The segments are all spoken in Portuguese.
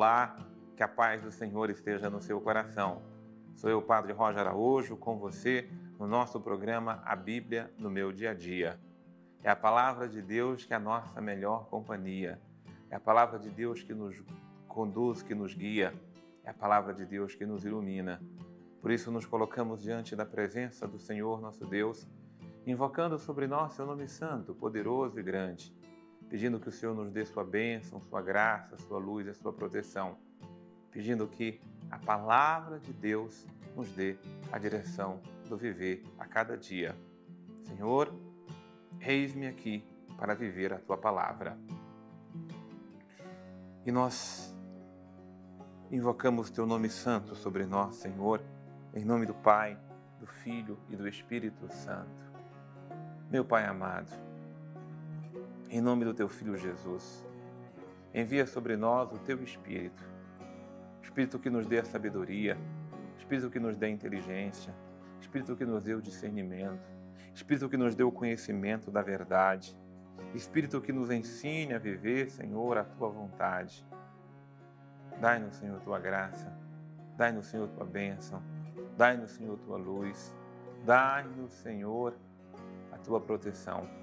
Olá, que a paz do Senhor esteja no seu coração. Sou eu, Padre Roger Araújo, com você no nosso programa A Bíblia no Meu Dia a Dia. É a palavra de Deus que é a nossa melhor companhia. É a palavra de Deus que nos conduz, que nos guia. É a palavra de Deus que nos ilumina. Por isso, nos colocamos diante da presença do Senhor nosso Deus, invocando sobre nós seu nome santo, poderoso e grande pedindo que o Senhor nos dê sua bênção, sua graça, sua luz e sua proteção, pedindo que a palavra de Deus nos dê a direção do viver a cada dia. Senhor, eis-me aqui para viver a tua palavra. E nós invocamos teu nome santo sobre nós, Senhor, em nome do Pai, do Filho e do Espírito Santo. Meu Pai amado, em nome do teu Filho Jesus, envia sobre nós o teu Espírito, Espírito que nos dê a sabedoria, Espírito que nos dê a inteligência, Espírito que nos dê o discernimento, Espírito que nos dê o conhecimento da verdade, Espírito que nos ensine a viver, Senhor, a tua vontade. Dai-nos, Senhor, tua graça, dai-nos, Senhor, tua bênção, dai-nos, Senhor, tua luz, dai-nos, Senhor, a tua proteção.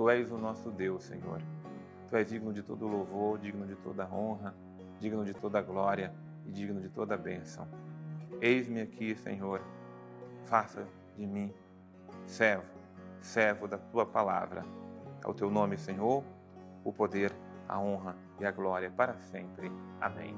Tu és o nosso Deus, Senhor. Tu és digno de todo louvor, digno de toda honra, digno de toda glória e digno de toda bênção. Eis-me aqui, Senhor. Faça de mim servo, servo da tua palavra. Ao teu nome, Senhor, o poder, a honra e a glória para sempre. Amém.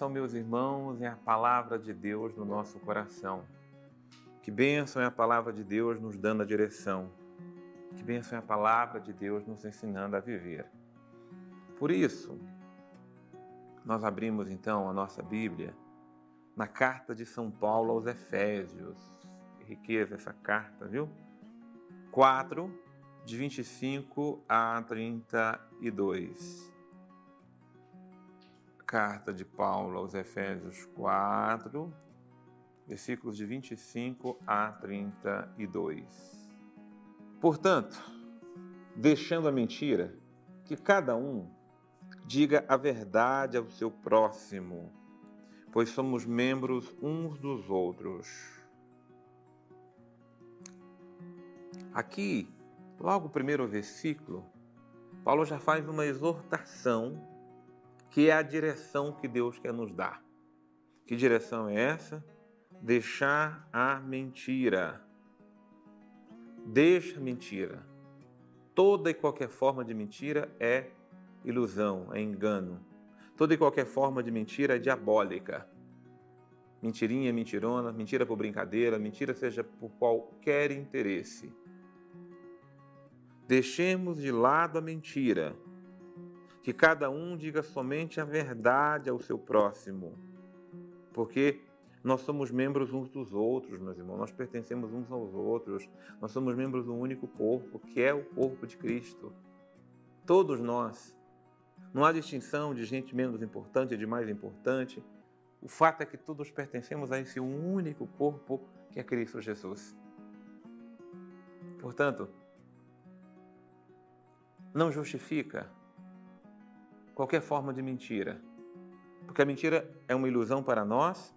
Bênção, meus irmãos, é a palavra de Deus no nosso coração. Que bênção é a palavra de Deus nos dando a direção. Que bênção é a palavra de Deus nos ensinando a viver. Por isso, nós abrimos então a nossa Bíblia na carta de São Paulo aos Efésios. Que riqueza essa carta, viu? 4, de 25 a 32 carta de Paulo aos Efésios 4, versículos de 25 a 32. Portanto, deixando a mentira, que cada um diga a verdade ao seu próximo, pois somos membros uns dos outros. Aqui, logo o primeiro versículo, Paulo já faz uma exortação que é a direção que Deus quer nos dar. Que direção é essa? Deixar a mentira. Deixa a mentira. Toda e qualquer forma de mentira é ilusão, é engano. Toda e qualquer forma de mentira é diabólica. Mentirinha, mentirona, mentira por brincadeira, mentira seja por qualquer interesse. Deixemos de lado a mentira que cada um diga somente a verdade ao seu próximo, porque nós somos membros uns dos outros, meus irmãos, nós pertencemos uns aos outros, nós somos membros do único corpo, que é o corpo de Cristo. Todos nós. Não há distinção de gente menos importante e de mais importante. O fato é que todos pertencemos a esse único corpo que é Cristo Jesus. Portanto, não justifica qualquer forma de mentira. Porque a mentira é uma ilusão para nós,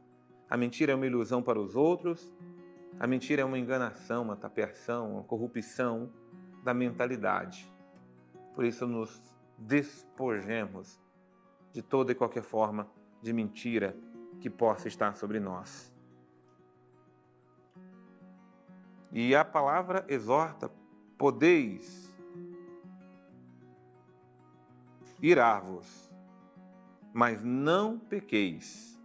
a mentira é uma ilusão para os outros, a mentira é uma enganação, uma tapeação, uma corrupção da mentalidade. Por isso, nos despojemos de toda e qualquer forma de mentira que possa estar sobre nós. E a palavra exorta: podeis irar-vos, mas não pequeis.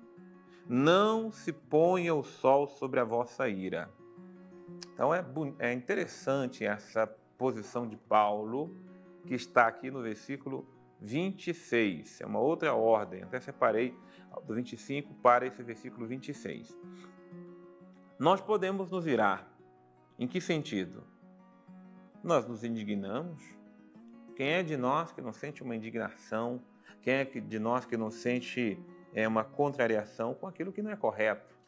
Não se ponha o sol sobre a vossa ira. Então é, é interessante essa posição de Paulo, que está aqui no versículo 26. É uma outra ordem, até separei do 25 para esse versículo 26. Nós podemos nos irar. Em que sentido? Nós nos indignamos, quem é de nós que não sente uma indignação Quem é de nós que não sente é, uma contrariação com aquilo que não é correto?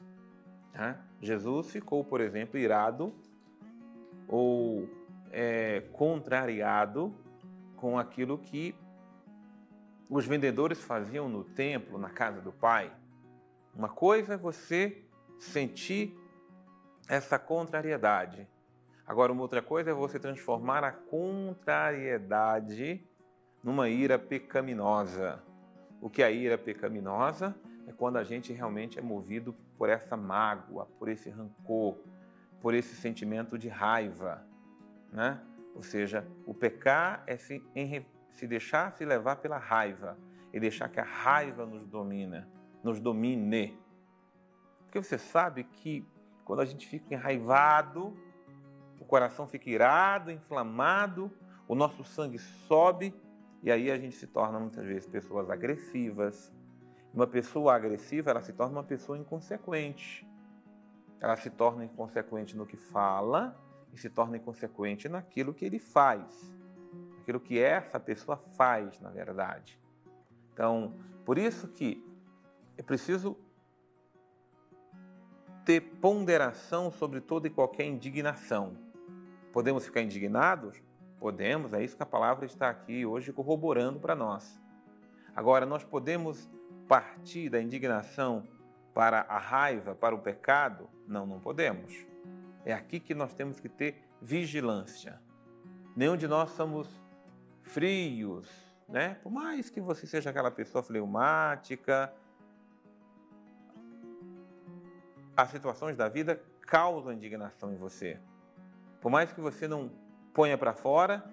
Né? Jesus ficou, por exemplo, irado ou é, contrariado com aquilo que os vendedores faziam no templo, na casa do Pai. Uma coisa é você sentir essa contrariedade. Agora, uma outra coisa é você transformar a contrariedade numa ira pecaminosa. O que é a ira pecaminosa? É quando a gente realmente é movido por essa mágoa, por esse rancor, por esse sentimento de raiva, né? Ou seja, o pecar é se, em, se deixar se levar pela raiva e deixar que a raiva nos domina, nos domine. Porque você sabe que quando a gente fica enraivado, o coração fica irado, inflamado, o nosso sangue sobe e aí a gente se torna muitas vezes pessoas agressivas. Uma pessoa agressiva, ela se torna uma pessoa inconsequente. Ela se torna inconsequente no que fala e se torna inconsequente naquilo que ele faz, aquilo que essa pessoa faz, na verdade. Então, por isso que é preciso ter ponderação sobre toda e qualquer indignação. Podemos ficar indignados? Podemos, é isso que a palavra está aqui hoje corroborando para nós. Agora, nós podemos partir da indignação para a raiva, para o pecado? Não, não podemos. É aqui que nós temos que ter vigilância. Nenhum de nós somos frios, né? Por mais que você seja aquela pessoa fleumática, as situações da vida causam indignação em você. Por mais que você não ponha para fora,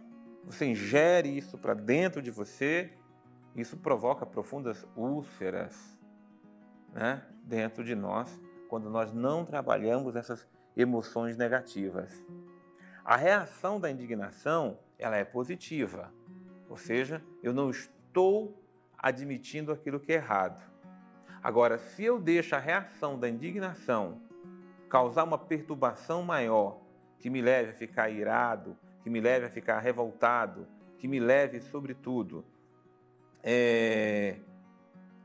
você ingere isso para dentro de você, isso provoca profundas úlceras né, dentro de nós, quando nós não trabalhamos essas emoções negativas. A reação da indignação, ela é positiva. Ou seja, eu não estou admitindo aquilo que é errado. Agora, se eu deixo a reação da indignação causar uma perturbação maior, que me leve a ficar irado, que me leve a ficar revoltado, que me leve, sobretudo, é,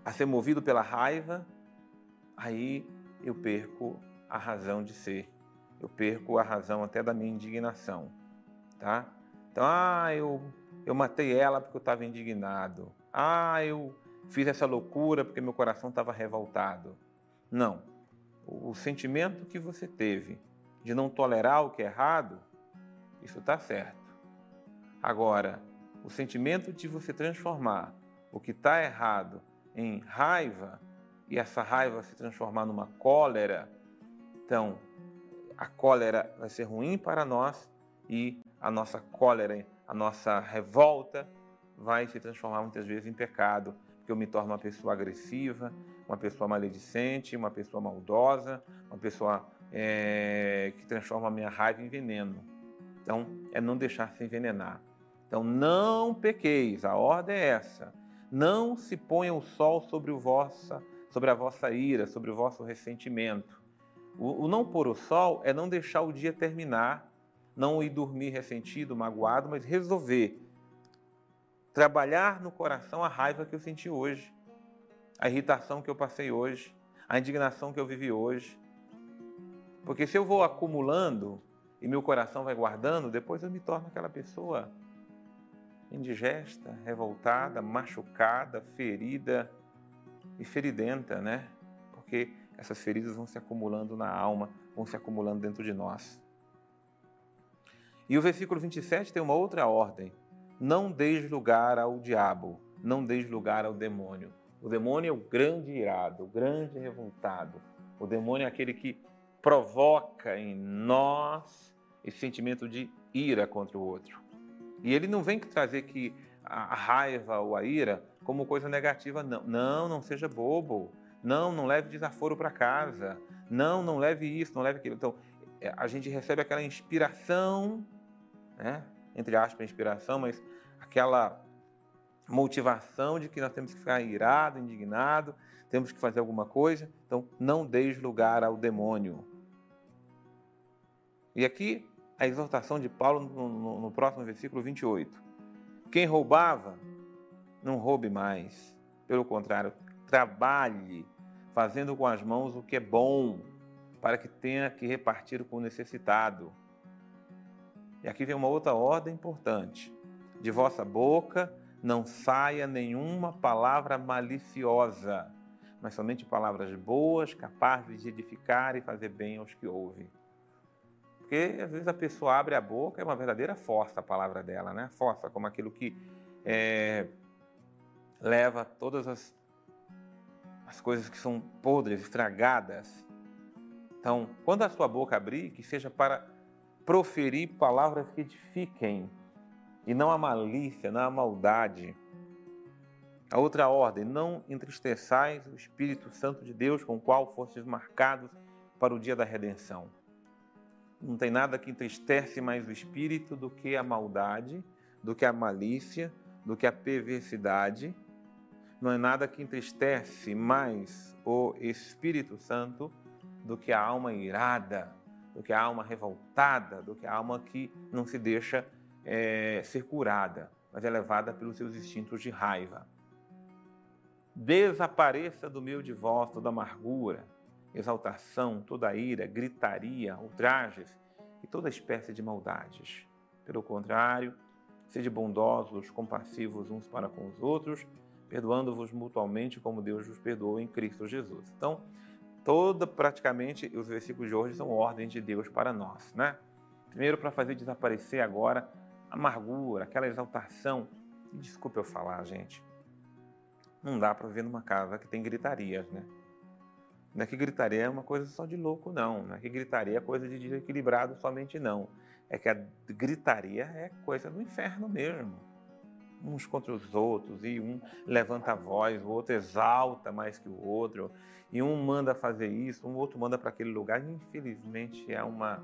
a ser movido pela raiva, aí eu perco a razão de ser eu perco a razão até da minha indignação, tá? Então, ah, eu, eu matei ela porque eu estava indignado. Ah, eu fiz essa loucura porque meu coração estava revoltado. Não. O, sentimento que você teve de não tolerar o que é errado, isso está certo. Agora, o sentimento de você transformar o que está errado em raiva e essa raiva se transformar numa cólera, então a cólera vai ser ruim para nós e a nossa cólera, a nossa revolta vai se transformar muitas vezes em pecado, porque eu me torno uma pessoa agressiva, uma pessoa maledicente, uma pessoa maldosa, uma pessoa é, que transforma a minha raiva em veneno. Então, é não deixar se envenenar. Então, não pequeis, a ordem é essa. Não se ponha o sol sobre, o vossa, sobre a vossa ira, sobre o vosso ressentimento. O, o não pôr o sol é não deixar o dia terminar, não ir dormir ressentido, magoado, mas resolver trabalhar no coração a raiva que eu senti hoje, a irritação que eu passei hoje, a indignação que eu vivi hoje. Porque se eu vou acumulando e meu coração vai guardando, depois eu me torno aquela pessoa indigesta, revoltada, machucada, ferida e feridenta, né? Porque essas feridas vão se acumulando na alma, vão se acumulando dentro de nós. E o versículo 27 tem uma outra ordem: não deis lugar ao diabo, não deis lugar ao demônio. O demônio é o grande irado, o grande revoltado. O demônio é aquele que provoca em nós esse sentimento de ira contra o outro. E ele não vem trazer que a raiva ou a ira como coisa negativa, não. Não, não seja bobo. Não, não leve desaforo para casa. Não, não leve isso, não leve aquilo. Então, é, a gente recebe aquela inspiração, né? entre aspas, inspiração, mas aquela motivação de que nós temos que ficar irado, indignado, temos que fazer alguma coisa. Então, não deis lugar ao demônio. E aqui a exortação de Paulo no, no, no próximo versículo 28. Quem roubava, não roube mais. Pelo contrário, trabalhe fazendo com as mãos o que é bom, para que tenha que repartir com o necessitado. E aqui vem uma outra ordem importante. De vossa boca não saia nenhuma palavra maliciosa, mas somente palavras boas, capazes de edificar e fazer bem aos que ouvem. Porque às vezes a pessoa abre a boca, é uma verdadeira força a palavra dela, né? Força, como aquilo que é, leva todas as, as coisas que são podres, estragadas. Então, quando a sua boca abrir, que seja para proferir palavras que edifiquem, e não a malícia, não a maldade. A outra ordem, não entristeçais o Espírito Santo de Deus com o qual fostes marcados para o dia da redenção. Não tem nada que entristece mais o Espírito do que a maldade, do que a malícia, do que a perversidade. Não é nada que entristece mais o Espírito Santo do que a alma irada, do que a alma revoltada, do que a alma que não se deixa é, ser curada, mas é levada pelos seus instintos de raiva. Desapareça do meio de vós toda amargura, exaltação, toda ira, gritaria, ultrajes e toda espécie de maldades. Pelo contrário, sede bondosos, compassivos uns para com os outros, perdoando-vos mutualmente como Deus vos perdoou em Cristo Jesus. Então, toda praticamente os versículos de hoje são ordens de Deus para nós, né? Primeiro para fazer desaparecer agora amargura, aquela exaltação. Desculpe eu falar, gente. Não dá para viver numa casa que tem gritarias, né? Não é que gritaria é uma coisa só de louco, não. Não é que gritaria é coisa de desequilibrado somente, não. É que a gritaria é coisa do inferno mesmo. Uns contra os outros, e um levanta a voz, o outro exalta mais que o outro, e um manda fazer isso, um outro manda para aquele lugar. Infelizmente, é uma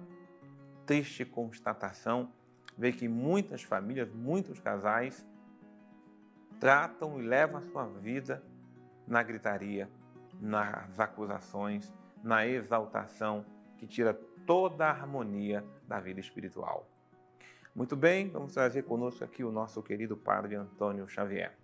triste constatação vê que muitas famílias, muitos casais tratam e levam a sua vida na gritaria, nas acusações, na exaltação, que tira toda a harmonia da vida espiritual. Muito bem, vamos trazer conosco aqui o nosso querido Padre Antônio Xavier.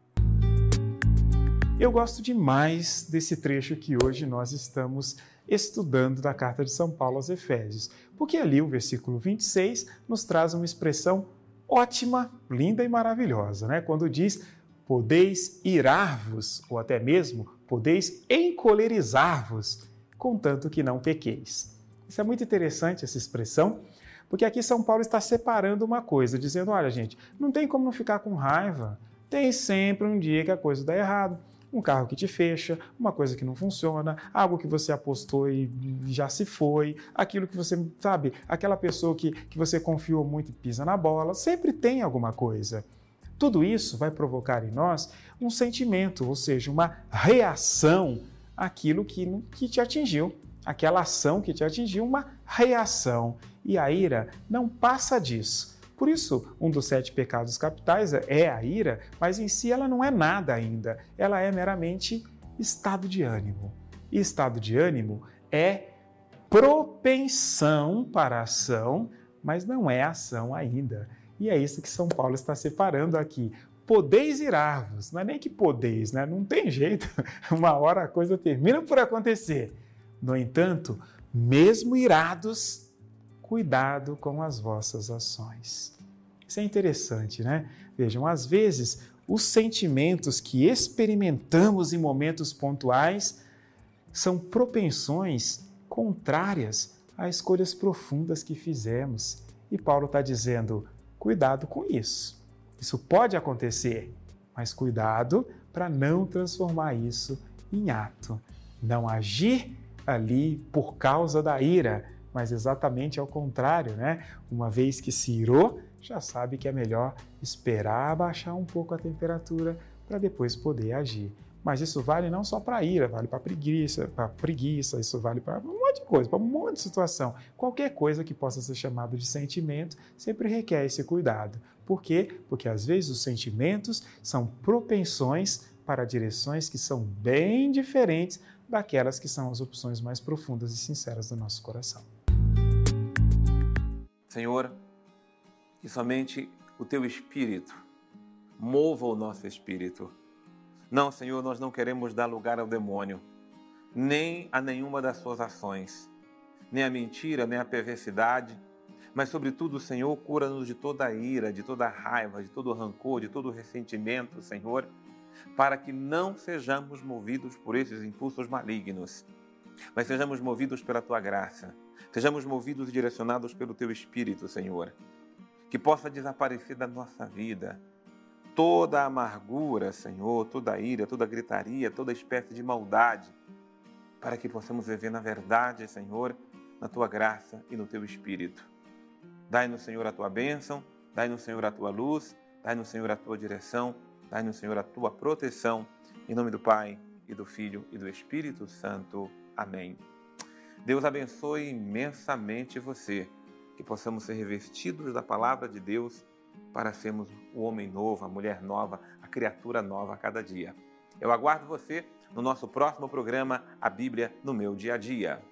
Eu gosto demais desse trecho que hoje nós estamos estudando da carta de São Paulo aos Efésios, porque ali o versículo 26 nos traz uma expressão ótima, linda e maravilhosa, né? Quando diz: podeis irar-vos, ou até mesmo podeis encolerizar-vos, contanto que não pequeis. Isso é muito interessante essa expressão, porque aqui São Paulo está separando uma coisa, dizendo: olha, gente, não tem como não ficar com raiva. Tem sempre um dia que a coisa dá errado um carro que te fecha, uma coisa que não funciona, algo que você apostou e já se foi, aquilo que você, sabe, aquela pessoa que, que você confiou muito e pisa na bola, sempre tem alguma coisa. Tudo isso vai provocar em nós um sentimento, ou seja, uma reação àquilo que, que te atingiu, aquela ação que te atingiu, uma reação. E a ira não passa disso. Por isso, um dos sete pecados capitais é a ira, mas em si ela não é nada ainda. Ela é meramente estado de ânimo. E estado de ânimo é propensão para ação, mas não é ação ainda. E é isso que São Paulo está separando aqui. Podeis irar-vos, não é nem que podeis, né? Não tem jeito, uma hora a coisa termina por acontecer. No entanto, mesmo irados, cuidado com as vossas ações. Isso é interessante, né? Vejam, às vezes os sentimentos que experimentamos em momentos pontuais são propensões contrárias a escolhas profundas que fizemos. E Paulo está dizendo: cuidado com isso. Isso pode acontecer, mas cuidado para não transformar isso em ato. Não agir ali por causa da ira, mas exatamente ao contrário, né? Uma vez que se irou, já sabe que é melhor esperar abaixar um pouco a temperatura para depois poder agir. Mas isso vale não só para ira, vale para preguiça, para preguiça, isso vale para um monte de coisa, para um monte de situação. Qualquer coisa que possa ser chamado de sentimento sempre requer esse cuidado. Por quê? Porque às vezes os sentimentos são propensões para direções que são bem diferentes daquelas que são as opções mais profundas e sinceras do nosso coração. Senhor, que somente o teu espírito mova o nosso espírito Não, Senhor, nós não queremos dar lugar ao demônio, nem a nenhuma das suas ações, nem a mentira, nem a perversidade, mas, sobretudo, Senhor, cura-nos de toda ira, de toda raiva, de todo rancor, de todo ressentimento, Senhor, para que não sejamos movidos por esses impulsos malignos, mas sejamos movidos pela tua graça, sejamos movidos e direcionados pelo teu Espírito, Senhor. Que possa desaparecer da nossa vida toda a amargura, Senhor, toda a ira, toda a gritaria, toda espécie de maldade, para que possamos viver na verdade, Senhor, na tua graça e no teu Espírito. Dai-nos, Senhor, a tua bênção, dai-nos, Senhor, a tua luz, dai-nos, Senhor, a tua direção, dai-nos, Senhor, a tua proteção. Em nome do Pai, e do Filho e do Espírito Santo. Amém. Deus abençoe imensamente você, que possamos ser revestidos da palavra de Deus para sermos o homem novo, a mulher nova, a criatura nova a cada dia. Eu aguardo você no nosso próximo programa, A Bíblia no Meu Dia a Dia.